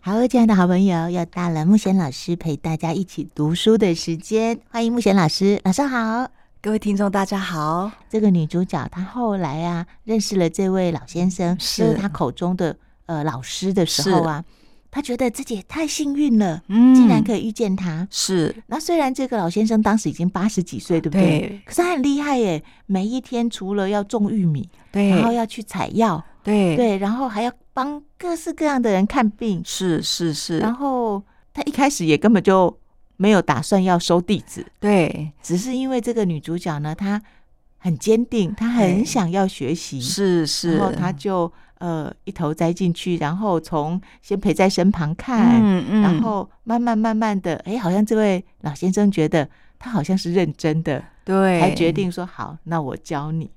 好，亲爱的好朋友，又到了慕贤老师陪大家一起读书的时间。欢迎慕贤老师，老师好，各位听众大家好。这个女主角她后来啊，认识了这位老先生，是她口中的呃老师的时候啊，她觉得自己太幸运了，嗯，竟然可以遇见他。是，那虽然这个老先生当时已经八十几岁，对不对？对，可是他很厉害耶，每一天除了要种玉米，对，然后要去采药，对对，然后还要。帮各式各样的人看病，是是是。然后他一开始也根本就没有打算要收弟子，对，只是因为这个女主角呢，她很坚定，她很想要学习，是是。然后她就呃一头栽进去，然后从先陪在身旁看，嗯嗯，然后慢慢慢慢的，哎，好像这位老先生觉得他好像是认真的，对，还决定说好，那我教你。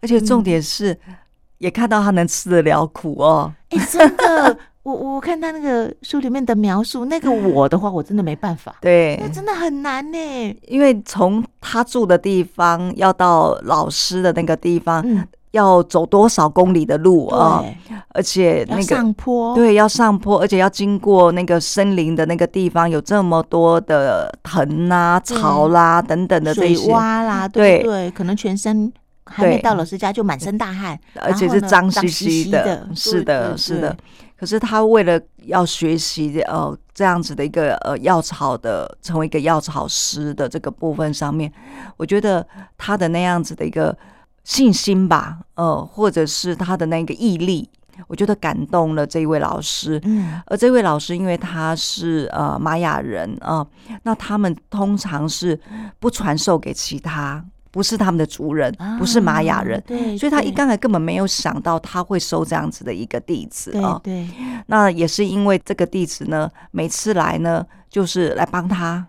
而且重点是。嗯也看到他能吃得了苦哦，哎、欸，真的，我我看他那个书里面的描述，那个 我的话，我真的没办法，对，那真的很难呢，因为从他住的地方要到老师的那个地方，嗯、要走多少公里的路啊？而且那个上坡，对，要上坡，而且要经过那个森林的那个地方，有这么多的藤啊、草啦等等的这些水洼啦，对对，可能全身。还没到老师家就满身大汗，而且是脏兮兮的。是的，是的。可是他为了要学习呃这样子的一个呃药草的，成为一个药草师的这个部分上面，我觉得他的那样子的一个信心吧，呃，或者是他的那个毅力，我觉得感动了这一位老师。嗯，而这位老师因为他是呃玛雅人啊，呃，那他们通常是不传授给其他。不是他们的族人，不是玛雅人，对，所以他一刚才根本没有想到他会收这样子的一个弟子啊。对，那也是因为这个弟子呢，每次来呢，就是来帮他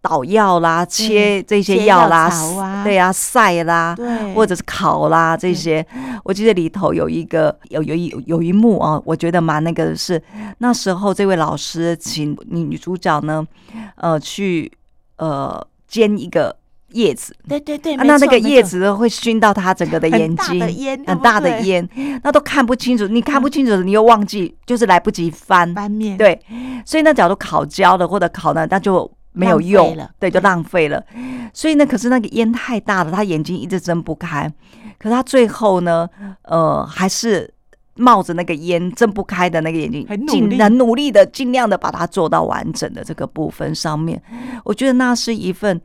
捣药啦、切这些药啦，对呀，晒啦，或者是烤啦这些。我记得里头有一个有有一有一幕啊，我觉得蛮那个的是那时候这位老师请女女主角呢，呃，去呃煎一个。叶子，对对对，那那个叶子会熏到他整个的眼睛，很大的烟，那都看不清楚，你看不清楚，你又忘记，就是来不及翻。翻面，对，所以那假如烤焦了或者烤呢，那就没有用了，对，就浪费了。所以呢，可是那个烟太大了，他眼睛一直睁不开，可是他最后呢，呃，还是冒着那个烟睁不开的那个眼睛，尽很努力的尽量的把它做到完整的这个部分上面，我觉得那是一份。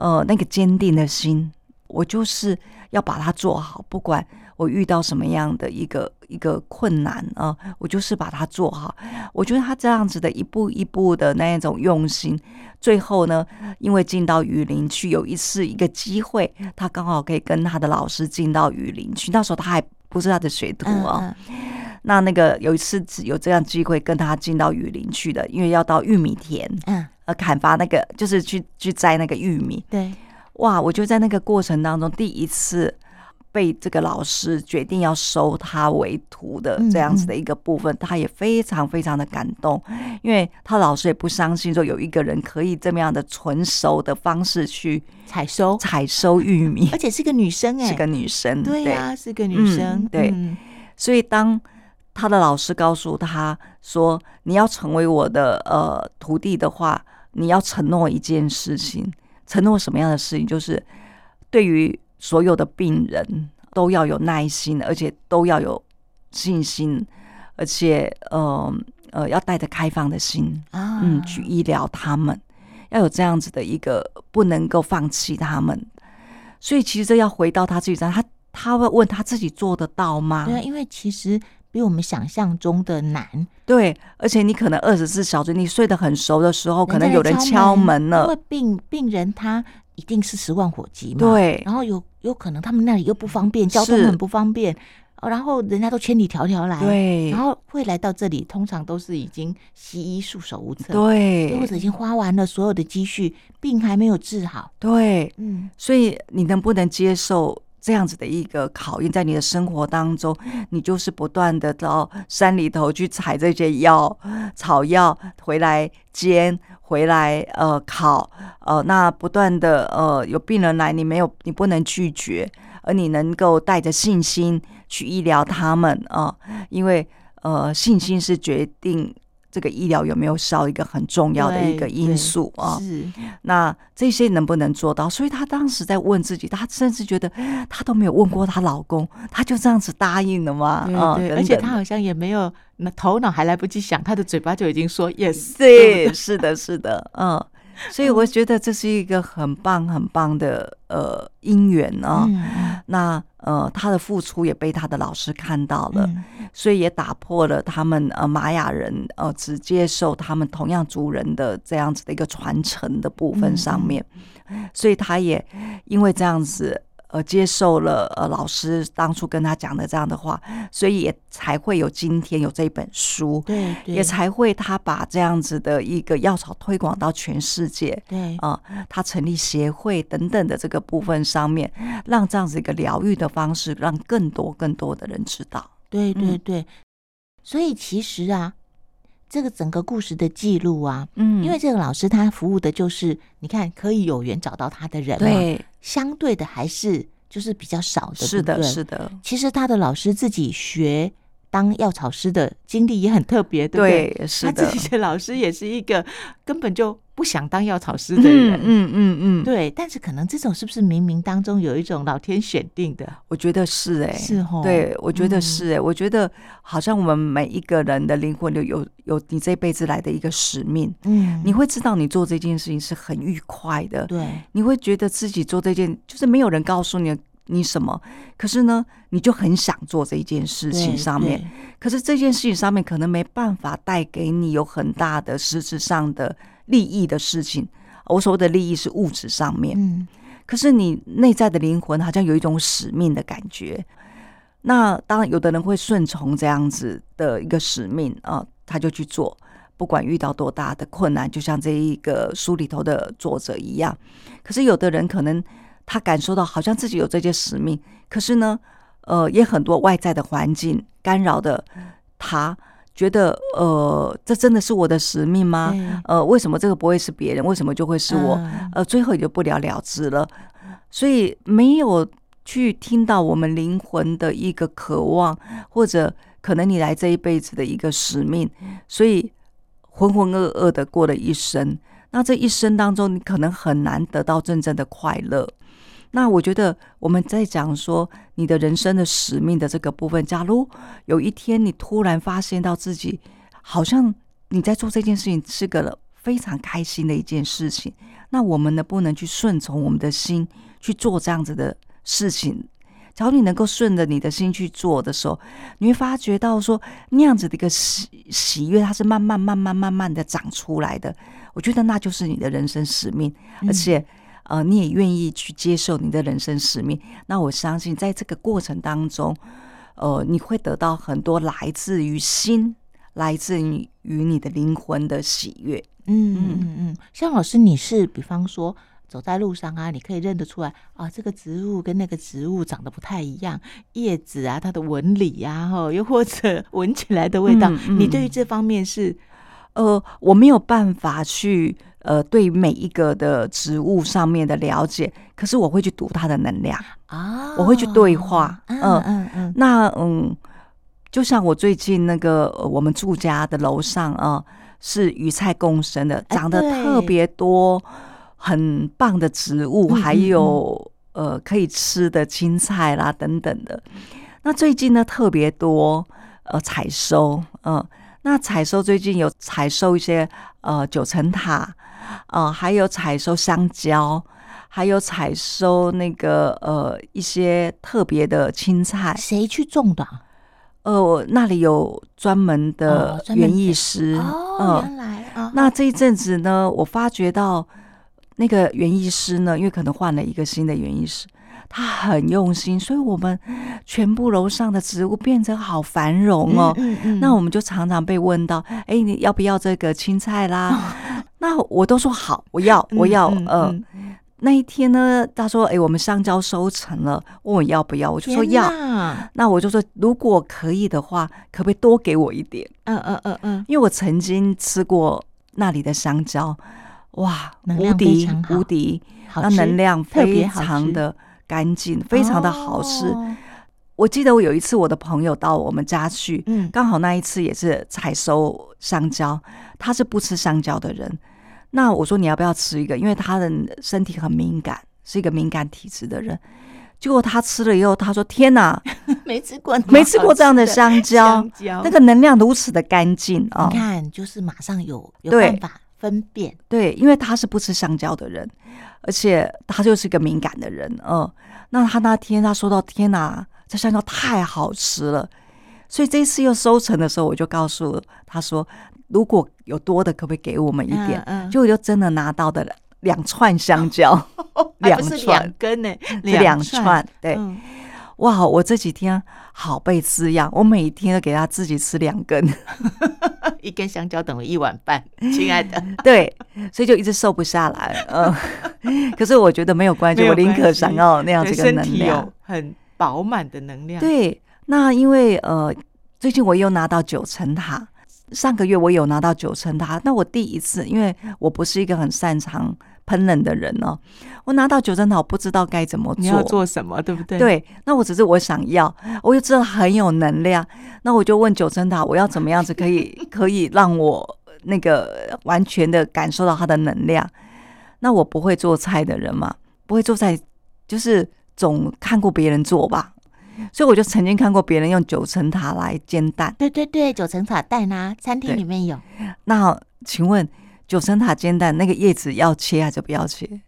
呃，那个坚定的心，我就是要把它做好，不管我遇到什么样的一个一个困难啊，我就是把它做好。我觉得他这样子的一步一步的那一种用心，最后呢，因为进到雨林去，有一次一个机会，他刚好可以跟他的老师进到雨林去。那时候他还不是他的学徒啊。嗯嗯 那那个有一次有这样机会跟他进到雨林去的，因为要到玉米田，嗯。呃，砍伐那个就是去去摘那个玉米。对，哇！我就在那个过程当中，第一次被这个老师决定要收他为徒的这样子的一个部分，嗯嗯，他也非常非常的感动，因为他老师也不相信说有一个人可以这么样的纯熟的方式去采收。采收玉米，而且是个女生哎，是个女生，对呀，是个女生，嗯、对，嗯、所以当。他的老师告诉他说：“你要成为我的呃徒弟的话，你要承诺一件事情。承诺什么样的事情？就是对于所有的病人都要有耐心，而且都要有信心，而且呃呃要带着开放的心啊，嗯，去医疗他们，要有这样子的一个不能够放弃他们。所以其实这要回到他自己上，他他会问他自己做得到吗？对，因为其实。”比我们想象中的难，对，而且你可能二十四小时，你睡得很熟的时候，可能有人敲门了，因为病病人他一定是十万火急嘛，对，然后有有可能他们那里又不方便，交通很不方便，然后人家都千里迢迢来，对，然后会来到这里，通常都是已经西医束手无策，对，或者已经花完了所有的积蓄，病还没有治好，对，嗯，所以你能不能接受？这样子的一个考验，在你的生活当中，你就是不断的到山里头去采这些药草药回来煎，回来呃考，呃那不断的呃有病人来，你没有你不能拒绝，而你能够带着信心去医疗他们啊，因为呃信心是决定这个医疗有没有少一个很重要的一个因素啊。是，那这些能不能做到？所以她当时在问自己，她甚至觉得她都没有问过她老公，她就这样子答应了吗？啊，而且她好像也没有，那头脑还来不及想，她的嘴巴就已经说 yes。对，是的，是的，嗯。所以我觉得这是一个很棒很棒的呃姻缘啊。嗯、那呃他的付出也被他的老师看到了，嗯、所以也打破了他们呃玛雅人呃只接受他们同样族人的这样子的一个传承的部分上面，嗯、所以他也因为这样子。呃，接受了呃老师当初跟他讲的这样的话，所以也才会有今天有这本书，对，对，也才会他把这样子的一个药草推广到全世界，对啊、呃，他成立协会等等的这个部分上面，让这样子一个疗愈的方式，让更多更多的人知道，对对对，嗯、所以其实啊。这个整个故事的记录啊，嗯，因为这个老师他服务的就是你看可以有缘找到他的人，对，相对的还是就是比较少的，是的，是的。其实他的老师自己学当药草师的经历也很特别，对不对？对，是的。他自己的老师也是一个根本就。不想当药草师的人，嗯嗯嗯，嗯对，但是可能这种是不是冥冥当中有一种老天选定的？我觉得是哎、欸，是哦，对，我觉得是哎、欸，嗯、我觉得好像我们每一个人的灵魂有有有你这辈子来的一个使命，嗯，你会知道你做这件事情是很愉快的，对，你会觉得自己做这件就是没有人告诉你你什么，可是呢，你就很想做这一件事情上面，可是这件事情上面可能没办法带给你有很大的实质上的。利益的事情，我所谓的利益是物质上面。嗯，可是你内在的灵魂好像有一种使命的感觉。那当然，有的人会顺从这样子的一个使命啊，他就去做，不管遇到多大的困难，就像这一个书里头的作者一样。可是有的人可能他感受到好像自己有这些使命，可是呢，呃，也很多外在的环境干扰的他。觉得呃，这真的是我的使命吗？呃，为什么这个不会是别人？为什么就会是我？嗯、呃，最后也就不了了之了。所以没有去听到我们灵魂的一个渴望，或者可能你来这一辈子的一个使命，所以浑浑噩噩的过了一生。那这一生当中，你可能很难得到真正的快乐。那我觉得我们在讲说你的人生的使命的这个部分，假如有一天你突然发现到自己好像你在做这件事情是个非常开心的一件事情，那我们能不能去顺从我们的心去做这样子的事情？只要你能够顺着你的心去做的时候，你会发觉到说那样子的一个喜喜悦，它是慢慢慢慢慢慢的长出来的。我觉得那就是你的人生使命，而且。呃，你也愿意去接受你的人生使命，那我相信在这个过程当中，呃，你会得到很多来自于心、来自于与你的灵魂的喜悦。嗯嗯嗯，像老师，你是比方说走在路上啊，你可以认得出来啊，这个植物跟那个植物长得不太一样，叶子啊，它的纹理啊，哈，又或者 闻起来的味道，嗯嗯、你对于这方面是？呃，我没有办法去呃，对每一个的植物上面的了解，可是我会去读它的能量啊，我会去对话，嗯嗯。嗯，那嗯，就像我最近那个我们住家的楼上啊，是与菜共生的，长得特别多，很棒的植物，还有呃可以吃的青菜啦等等的。那最近呢，特别多呃采收，嗯。那采收最近有采收一些呃九层塔，呃还有采收香蕉，还有采收那个呃一些特别的青菜。谁去种的？呃，那里有专门的园艺师。哦，原来那这一阵子呢，我发觉到那个园艺师呢，因为可能换了一个新的园艺师。他很用心，所以我们全部楼上的植物变成好繁荣哦。嗯嗯嗯、那我们就常常被问到：“哎，你要不要这个青菜啦？” 哦、那我都说好，我要，我要。嗯，嗯，嗯，那一天呢，他说：“哎，我们香蕉收成了，问我要不要？”我就说要。那我就说，如果可以的话，可不可以多给我一点？嗯嗯嗯嗯，嗯嗯因为我曾经吃过那里的香蕉，哇，无敌无敌，那能量非常的。干净，非常的好吃。哦、我记得我有一次我的朋友到我们家去，嗯，刚好那一次也是采收香蕉，他是不吃香蕉的人。那我说你要不要吃一个？因为他的身体很敏感，是一个敏感体质的人。结果他吃了以后，他说：“天哪，没吃过，没吃过这样的香蕉，香蕉那个能量如此的干净啊！你看，就是马上有有办法分辨。对，因为他是不吃香蕉的人，而且他就是一个敏感的人。嗯，那他那天他说到：天哪，这香蕉太好吃了。所以这一次又收成的时候，我就告诉他说：如果有多的，可不可以给我们一点？嗯，就就真的拿到的了。”两串香蕉，两串两根呢，两串，对，哇！我这几天好被滋养，我每天都给他自己吃两根，一根香蕉等于一碗饭，亲爱的，对，所以就一直瘦不下来，嗯，可是我觉得没有关系，我宁可想要那样子的能量，很饱满的能量。对，那因为呃，最近我又拿到九层塔。上个月我有拿到九层塔，那我第一次，因为我不是一个很擅长烹饪的人哦，我拿到九层塔，我不知道该怎么做，你要做什么，对不对？对，那我只是我想要，我就知道很有能量，那我就问九层塔，我要怎么样子可以 可以让我那个完全的感受到它的能量？那我不会做菜的人嘛，不会做菜，就是总看过别人做吧。所以我就曾经看过别人用九层塔来煎蛋，对对对，九层塔蛋啊，餐厅里面有。那请问九层塔煎蛋那个叶子要切还是不要切？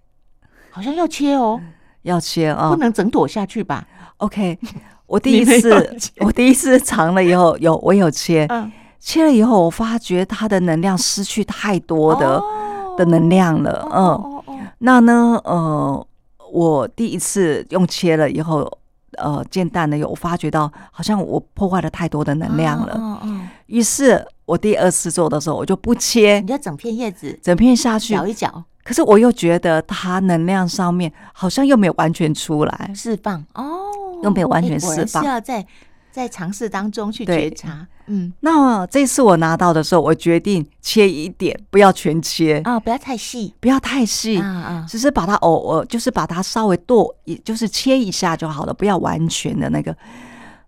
好像要切哦，要切哦，不能整朵下去吧？OK，我第一次我第一次尝了以后有我有切，嗯，切了以后我发觉它的能量失去太多的、哦、的能量了，嗯，那呢，呃，我第一次用切了以后。呃，煎蛋呢，有发觉到好像我破坏了太多的能量了。嗯嗯。于是，我第二次做的时候，我就不切，你要整片叶子，整片下去搅一搅。可是我又觉得它能量上面好像又没有完全出来释放哦，又没有完全释放。是要在在尝试当中去觉察。嗯，那这次我拿到的时候，我决定切一点，不要全切啊，不要太细，不要太细，啊啊，只是把它偶尔就是把它稍微剁，也就是切一下就好了，不要完全的那个。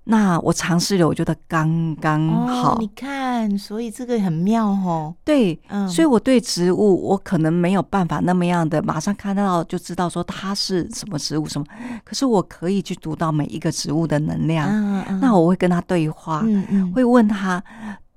那我尝试了，我觉得刚刚好。哦，你看，所以这个很妙哦。对，嗯，所以我对植物，我可能没有办法那么样的马上看到就知道说它是什么植物什么，可是我可以去读到每一个植物的能量。嗯嗯，那我会跟他对话，会问他。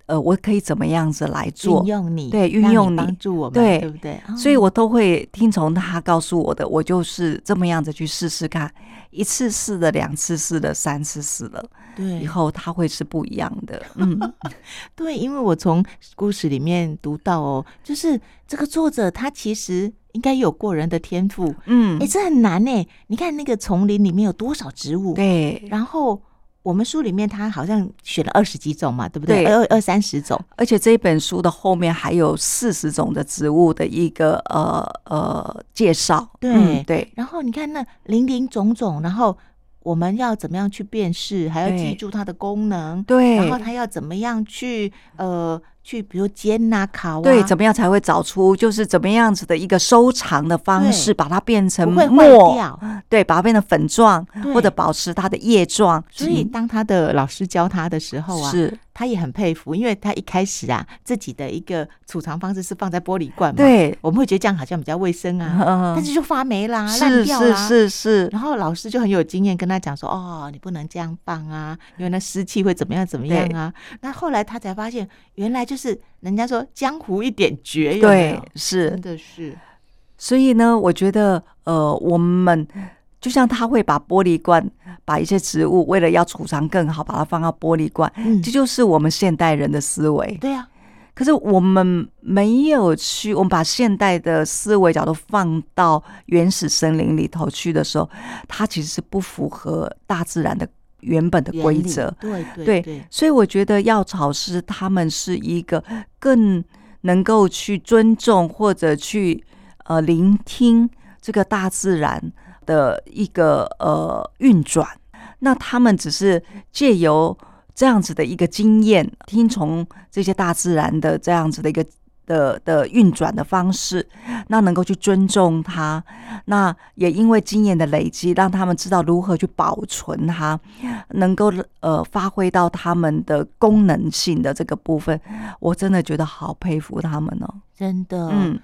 呃，我可以怎么样子来做？运用你，对，运用你帮助我们，对，对不对？所以我都会听从他告诉我的，我就是这么样子去试试看，一次试了，两次试了，三次试了，对，以后他会是不一样的。嗯，对，因为我从故事里面读到哦，就是这个作者他其实应该有过人的天赋，嗯，哎，这很难呢。你看那个丛林里面有多少植物？对，然后。我们书里面他好像选了二十几种嘛，对不对？二二三十种，而且这一本书的后面还有四十种的植物的一个呃呃介绍。对、嗯、对。然后你看那林林总总，然后我们要怎么样去辨识，还要记住它的功能。对。然后它要怎么样去呃。去，比如煎呐、啊、烤啊，对，怎么样才会找出就是怎么样子的一个收藏的方式，把它变成不会坏掉，对，把它变成粉状或者保持它的液状。所以当他的老师教他的时候啊，是。他也很佩服，因为他一开始啊，自己的一个储藏方式是放在玻璃罐嘛，对，我们会觉得这样好像比较卫生啊，嗯、但是就发霉啦，烂掉啦，是是是。然后老师就很有经验跟他讲说，哦，你不能这样放啊，因为那湿气会怎么样怎么样啊。那后来他才发现，原来就是人家说江湖一点绝有有，对，是真的是。所以呢，我觉得呃，我们。就像他会把玻璃罐，把一些植物为了要储藏更好，把它放到玻璃罐，嗯，这就是我们现代人的思维。对啊，可是我们没有去，我们把现代的思维角度放到原始森林里头去的时候，它其实是不符合大自然的原本的规则。对对对，对，所以我觉得药草师他们是一个更能够去尊重或者去呃聆听这个大自然的一个呃运转，那他们只是借由这样子的一个经验，听从这些大自然的这样子的一个的的运转的方式，那能够去尊重它，那也因为经验的累积，让他们知道如何去保存它，能够呃发挥到他们的功能性的这个部分，我真的觉得好佩服他们哦，真的，嗯，